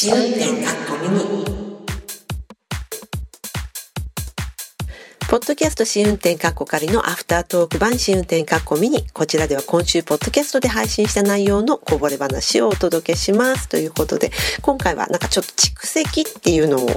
試運転かっこミニポッドキャスト試運転かっこ仮のアフタートーク版試運転かっこミニ。こちらでは今週ポッドキャストで配信した内容のこぼれ話をお届けします。ということで、今回はなんかちょっと蓄積っていうのを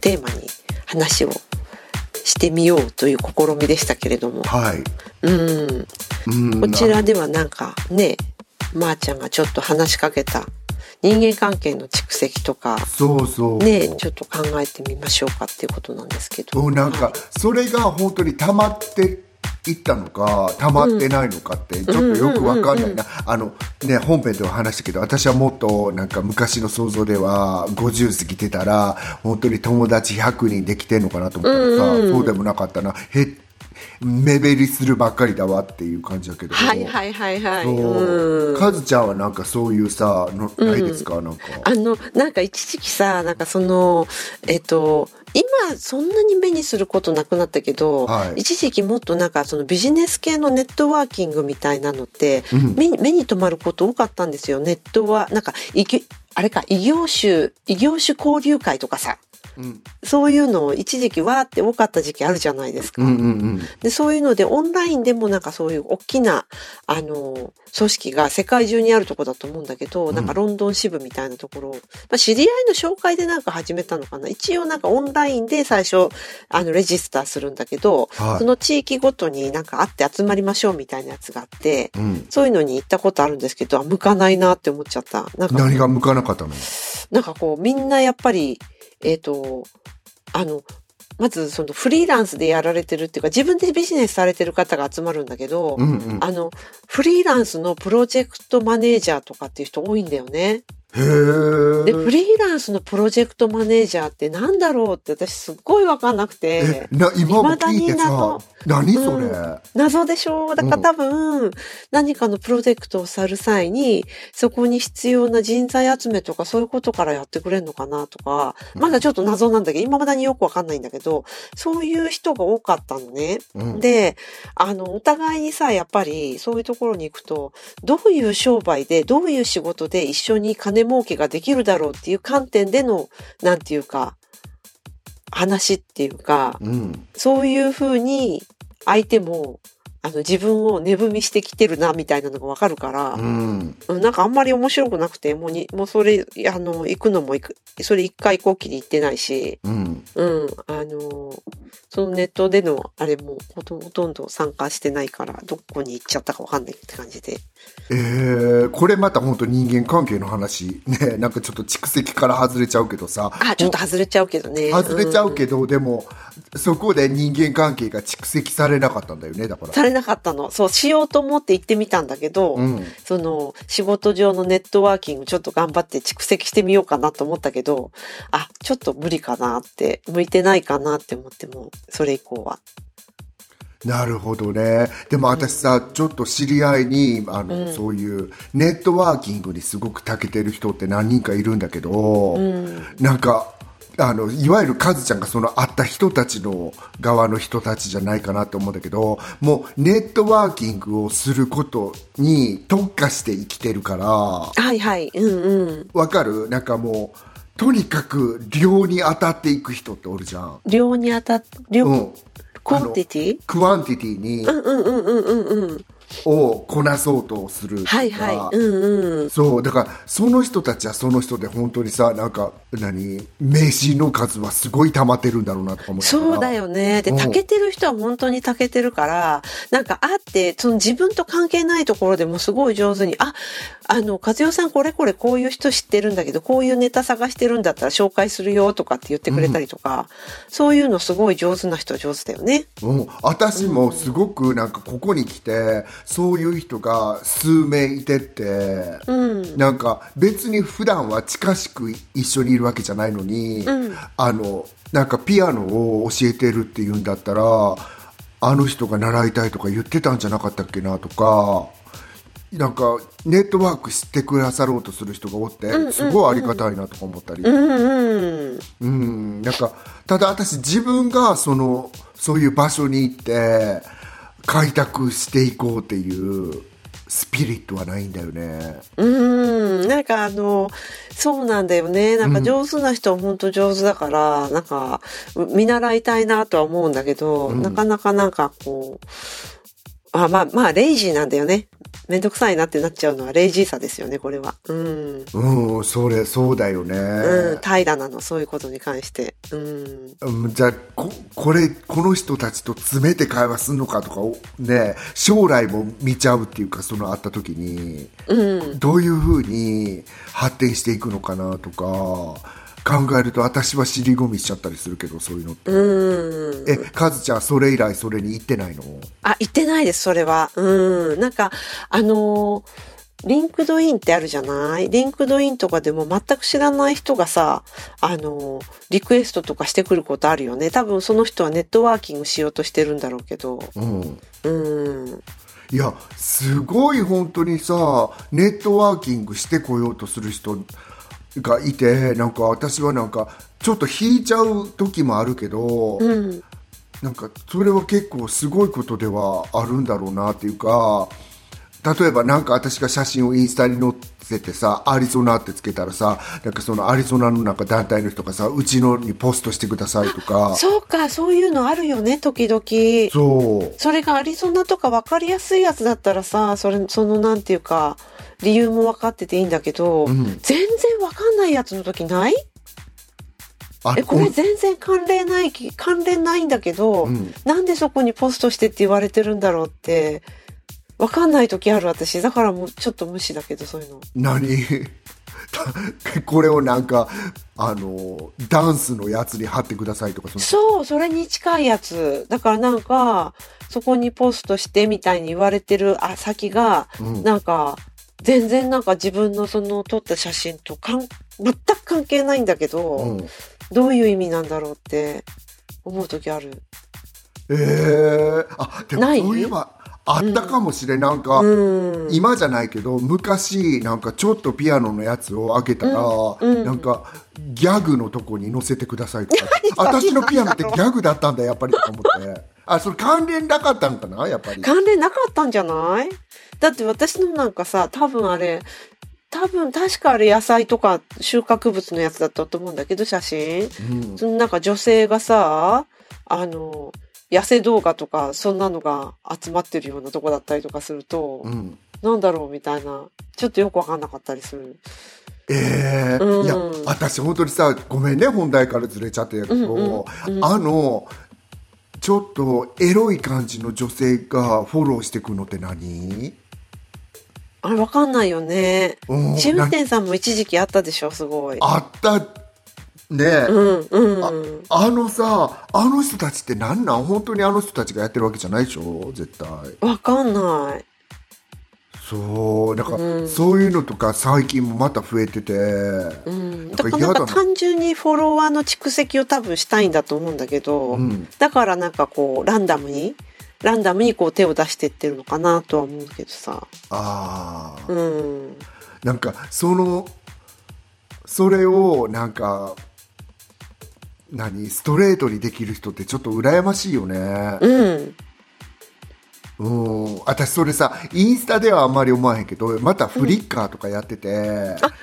テーマに話をしてみようという試みでしたけれども。はい。うん。うんこちらではなんかね、まー、ちゃんがちょっと話しかけた人間関係の蓄積とか、そうそう。ね、ちょっと考えてみましょうかっていうことなんですけど。もうなんかはい、それが本当に溜まっていったのか、溜まってないのかって、ちょっとよくわかんないな。あの、ね、本編では話したけど、私はもっとなんか昔の想像では、50過ぎてたら、本当に友達100人できてんのかなと思ったらさ、そうでもなかったな。へ、目減りするばっかりだわっていう感じだけど。はいはいはいはい。そううんカズちゃんはなんかそういうさ、のないですか、なんか。あの、なんか一時期さ、なんかその、えっと、今そんなに目にすることなくなったけど、はい一時期もっとなんかそのビジネス系のネットワーキングみたいなのって、うん目に目に留まること多かったんですよ。ネットは、なんか、あれか、異業種、異業種交流会とかさ、うんそういうの一時期わーって多かった時期あるじゃないですか。うんうんうん。で、そういうので、オンラインでもなんかそういう大きな、あの、組織が世界中にあるとこだと思うんだけど、なんかロンドン支部みたいなところ、まあ、知り合いの紹介でなんか始めたのかな。一応なんかオンラインで最初、あの、レジスターするんだけど、はいその地域ごとになんか会って集まりましょうみたいなやつがあって、うん。そういうのに行ったことあるんですけど、あ向かないなって思っちゃった。なんか、何が向かなかったの？なんかこう、みんなやっぱり、えっ、と、あの、まずそのフリーランスでやられてるっていうか、自分でビジネスされてる方が集まるんだけど、うんうん。あの、フリーランスのプロジェクトマネージャーとかっていう人多いんだよね。へえ。で、フリーランスのプロジェクトマネージャーってなんだろうって私すっごいわかんなくて。え、。な、今も聞いてさ、何それ、うん。謎でしょ？だから多分、何かのプロジェクトを去る際に、そこに必要な人材集めとかそういうことからやってくれるのかなとか、まだちょっと謎なんだけど、今まだによくわかんないんだけど、そういう人が多かったのね。うん。で、あの、お互いにさ、やっぱりそういうところに行くと、どういう商売で、どういう仕事で一緒に金儲けができるだろうっていう観点での、なんていうか、話っていうか、うん。そういうふうに相手も、あの、自分を値踏みしてきてるな、みたいなのがわかるからう、ん。うんなんかあんまり面白くなくて、もうに、もうそれ、あの、行くのも行く、それ一回こうきり行ってないし、うん。うん、あの、そのネットでのあれもほとんど参加してないから、どこに行っちゃったかわかんないって感じで。えー、これまた本当人間関係の話。ね、なんかちょっと蓄積から外れちゃうけどさ。あ、ちょっと外れちゃうけどね。外れちゃうけど。ど、でも、そこで人間関係が蓄積されなかったんだよね、だから。なかったの。そう、しようと思って行ってみたんだけど、うん。その仕事上のネットワーキングちょっと頑張って蓄積してみようかなと思ったけど、あ、ちょっと無理かなって、向いてないかなって思っても、それ以降は。なるほどね。でも私さ、ちょっと知り合いに、あの、そういうネットワーキングにすごく長けてる人って何人かいるんだけど、なんか、あの、いわゆるカズちゃんがその会った人たちの側の人たちじゃないかなって思うんだけど、もうネットワーキングをすることに特化して生きてるから、はいはい、うんうん。わかる？なんかもう、とにかく量に当たっていく人っておるじゃん。量に当たっ、量、うん。 quantity quantity に、うんうんうんうんうんうん。をこなそうとするとか。はいはい、うんうん。そうだからその人たちはその人で本当にさなんか何？名刺の数はすごい溜まってるんだろうなとか思ったから。そうだよね。で、うん。たけてる人は本当にたけてるから、なんかあって、その自分と関係ないところでもすごい上手に、あ、あの、和代さんこれこれこういう人知ってるんだけど、こういうネタ探してるんだったら紹介するよとかって言ってくれたりとか、そういうのすごい上手な人は上手だよね。うん、私もすごくなんかここに来てそういう人が数名いてって、なんか別に普段は近しく一緒にいるわけじゃないのに、あのなんかピアノを教えてるっていうんだったらあの人が習いたいとか言ってたんじゃなかったっけなとか。なんかネットワークしてくださろうとする人がおってすごいありがたいなとか思ったり、うんうん。うん、なんか、ただ私自分がその、そういう場所に行って、開拓していこうっていうスピリットはないんだよね。うん、なんかあの、そうなんだよね。なんか上手な人は本当上手だから、なんか見習いたいなとは思うんだけど、なかなかなんかこう、あまあまあ、レイジーなんだよね。めんどくさいなってなっちゃうのはレイジーさですよね、これは。うん。うん、それ、そうだよね。うん、怠惰なの、そういうことに関して。うん。うんじゃあここれこの人たちと詰めて会話するのかとかをね将来も見ちゃうっていうかその会った時に、どういうふうに発展していくのかなとか考えると私は尻込みしちゃったりするけどそういうのって、うん。えカズちゃんそれ以来それに行ってないの？あ、言ってないです、それは。うん。なんか、あのー LinkedIn ってあるじゃない？ LinkedIn とかでも全く知らない人がさ、あのーリクエストとかしてくることあるよね。多分その人はネットワーキングしようとしてるんだろうけど。うんうん。いやすごい本当にさネットワーキングしてこようとする人がいてなんか私はなんかちょっと引いちゃう時もあるけど、なんかそれは結構すごいことではあるんだろうなっていうか例えばなんか私が写真をインスタに載せてさアリゾナってつけたらさなんかそのアリゾナのなんか団体の人がさうちのにポストしてくださいとか。そうか、そういうのあるよね、時々。そう。それがアリゾナとか分かりやすいやつだったらさ、それ、そのなんていうか、理由も分かってていいんだけど、全然分かんないやつの時ない？あえ、これ全然関連ないき、関連ないんだけど、なんでそこにポストしてって言われてるんだろうって、分かんない時ある私。だからもうちょっと無視だけど、そういうの。何？これをなんかあのダンスのやつに貼ってくださいとかそう、それに近いやつ。だからなんか、そこにポストしてみたいに言われてるあ先が、なんか、全然なんか自分のその撮った写真とかん全く関係ないんだけど、うんどういう意味なんだろうって思う時ある。ええあでもない？そういえばあったかもしれん、なんか、今じゃないけど昔なんかちょっとピアノのやつを開けたら、なんかギャグのとこに載せてくださいとか。私のピアノってギャグだったんだやっぱりとか思ってあそれ関連なかったんかな？やっぱり。関連なかったんじゃない？だって私のなんかさ、多分あれ、多分確かあれ野菜とか収穫物のやつだったと思うんだけど、写真。そのなんか女性がさ、あの、痩せ動画とかそんなのが集まってるようなとこだったりとかすると、うん。なんだろうみたいな、ちょっとよくわかんなかったりする。ええうん。いや私本当にさごめんね本題からずれちゃってるけど、あのちょっとエロい感じの女性がフォローしてくのって何？あれわかんないよねうん。チムテンさんも一時期あったでしょ、すごい。あったね、うん、うん。あのさあの人たちって何なん？本当にあの人たちがやってるわけじゃないでしょ？絶対わかんない。そうなんか、そういうのとか最近もまた増えてて、うんだからなんか単純にフォロワーの蓄積を多分したいんだと思うんだけど、だからなんかこうランダムにランダムにこう手を出してってるのかなとは思うけどさ。ああ、うん。なんかそのそれをなんか何ストレートにできる人ってちょっと羨ましいよね。うん。うん。私それさインスタではあんまり思わへんけどまたフリッカーとかやってて、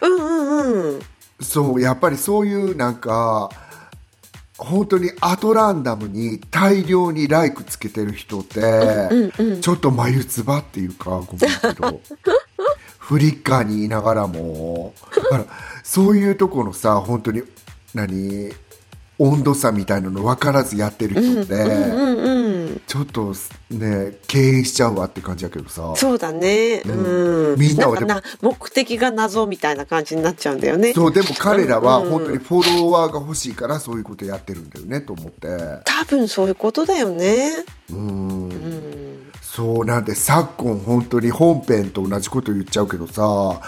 うんうんうんそうやっぱりそういうなんか本当にアトランダムに大量にライクつけてる人って、ちょっと眉唾っていうかごめんけど フリッカーにいながらも。だからそういうとこのさ本当に何？温度差みたいなの分からずやってる人って、うんうんちょっとね敬遠しちゃうわって感じやけどさ。そうだね。うん、みんなはでも。目的が謎みたいな感じになっちゃうんだよね。そうでも彼らは本当にフォロワーが欲しいからそういうことやってるんだよねと思って。多分そういうことだよね。そうなんで昨今本当に本編と同じこと言っちゃうけどさ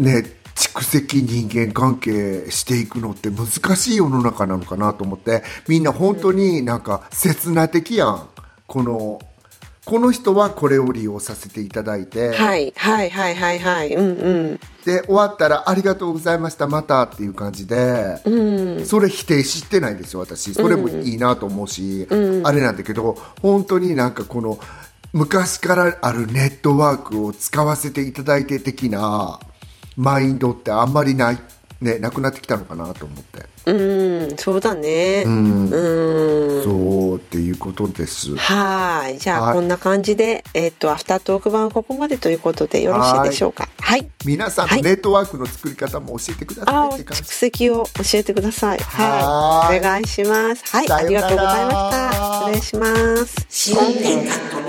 ね蓄積人間関係していくのって難しい世の中なのかなと思ってみんな本当になんか刹那的やん。このこの人はこれを利用させていただいて、はいはいはいはいはい。うんうん。で終わったら「ありがとうございましたまた」っていう感じで、それ否定してないんですよ私。それもいいなと思うし、あれなんだけど本当になんかこの昔からあるネットワークを使わせていただいて的なマインドってあんまりない、ね、なくなってきたのかなと思って。うん、そうだね。うん。うんそうっていうことです。はい。じゃあ、こんな感じで、えっ、ー、と、アフタートーク版はここまでということでよろしいでしょうか？はい。皆さんのネットワークの作り方も教えてください、はい、蓄積を教えてください。はい。お願いします。はい。ありがとうございました。失礼します。